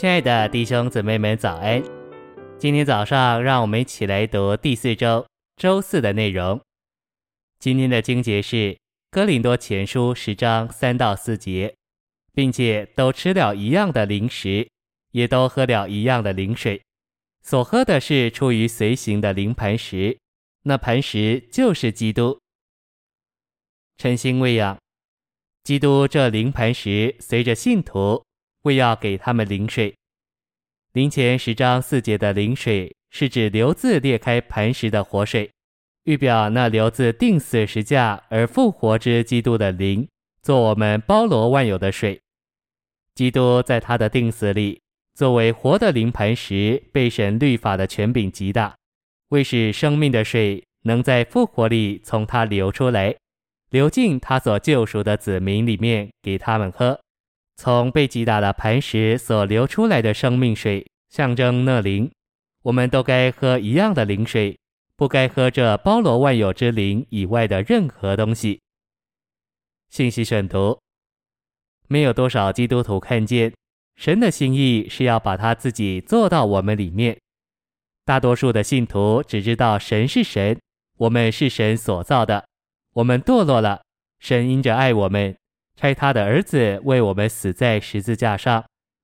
亲爱的弟兄姊妹们，早安！今天早上，让我们一起来读第四周周四的内容。今天的经节是《哥林多前书》十章三到四节，并且都吃了一样的零食，也都喝了一样的灵水。所喝的是出于随行的灵磐石，那磐石就是基督。诚心喂养，基督这灵磐石随着信徒。为要给他们灵水，灵前十章四节的灵水是指流自裂开磐石的活水，预表那流自定死十架而复活之基督的灵，做我们包罗万有的水。基督在他的定死里，作为活的灵磐石，被神律法的权柄极大，为使生命的水能在复活里从他流出来，流进他所救赎的子民里面，给他们喝。从被击打的磐石所流出来的生命水，象征那灵。我们都该喝一样的灵水，不该喝这包罗万有之灵以外的任何东西。信息选读：没有多少基督徒看见神的心意是要把他自己做到我们里面。大多数的信徒只知道神是神，我们是神所造的，我们堕落了，神因着爱我们。差他的儿子为我们死在十字架上，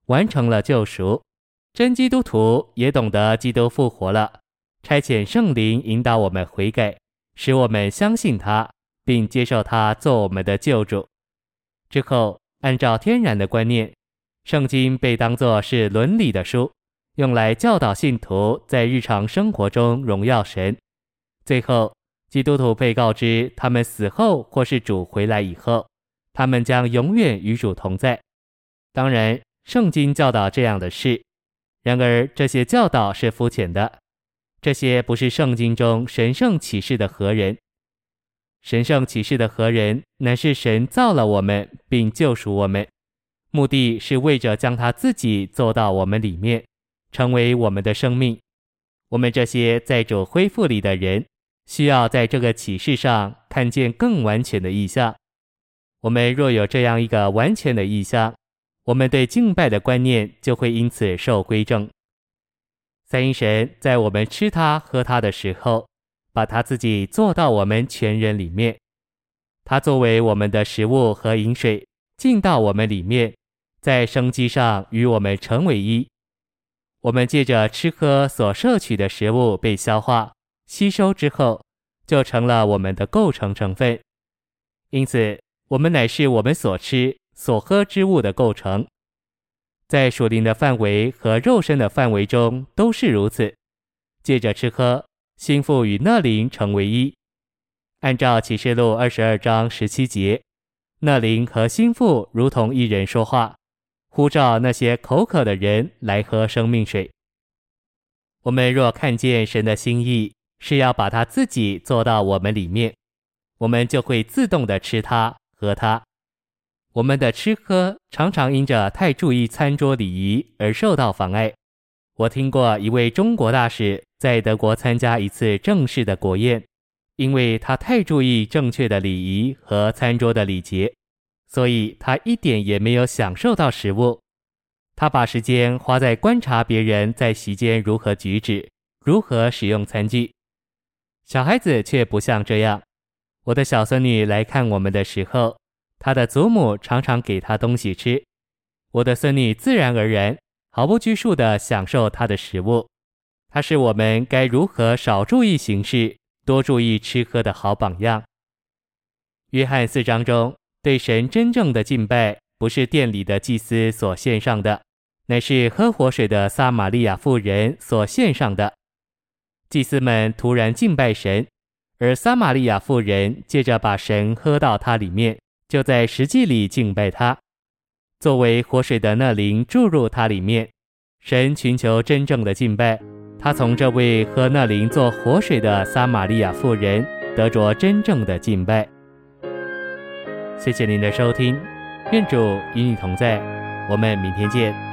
完成了救赎。真基督徒也懂得基督复活了，差遣圣灵引导我们悔改，使我们相信他，并接受他做我们的救主。之后，按照天然的观念，圣经被当作是伦理的书，用来教导信徒在日常生活中荣耀神。最后，基督徒被告知他们死后或是主回来以后。他们将永远与主同在。当然，圣经教导这样的事。然而，这些教导是肤浅的。这些不是圣经中神圣启示的何人。神圣启示的何人，乃是神造了我们，并救赎我们，目的是为着将他自己做到我们里面，成为我们的生命。我们这些在主恢复里的人，需要在这个启示上看见更完全的意象。我们若有这样一个完全的意象，我们对敬拜的观念就会因此受归正。三一神在我们吃它喝它的时候，把他自己做到我们全人里面，他作为我们的食物和饮水进到我们里面，在生机上与我们成为一。我们借着吃喝所摄取的食物被消化吸收之后，就成了我们的构成成分。因此。我们乃是我们所吃所喝之物的构成，在属灵的范围和肉身的范围中都是如此。借着吃喝，心腹与那灵成为一。按照启示录二十二章十七节，那灵和心腹如同一人说话，呼召那些口渴的人来喝生命水。我们若看见神的心意是要把他自己做到我们里面，我们就会自动地吃它。和他，我们的吃喝常常因着太注意餐桌礼仪而受到妨碍。我听过一位中国大使在德国参加一次正式的国宴，因为他太注意正确的礼仪和餐桌的礼节，所以他一点也没有享受到食物。他把时间花在观察别人在席间如何举止，如何使用餐具。小孩子却不像这样。我的小孙女来看我们的时候，她的祖母常常给她东西吃。我的孙女自然而然、毫不拘束地享受她的食物。她是我们该如何少注意行事、多注意吃喝的好榜样。约翰四章中，对神真正的敬拜，不是殿里的祭司所献上的，乃是喝活水的撒玛利亚妇人所献上的。祭司们突然敬拜神。而撒玛利亚妇人借着把神喝到他里面，就在实际里敬拜他，作为活水的那灵注入他里面。神寻求真正的敬拜，他从这位喝那灵做活水的撒玛利亚妇人得着真正的敬拜。谢谢您的收听，愿主与你同在，我们明天见。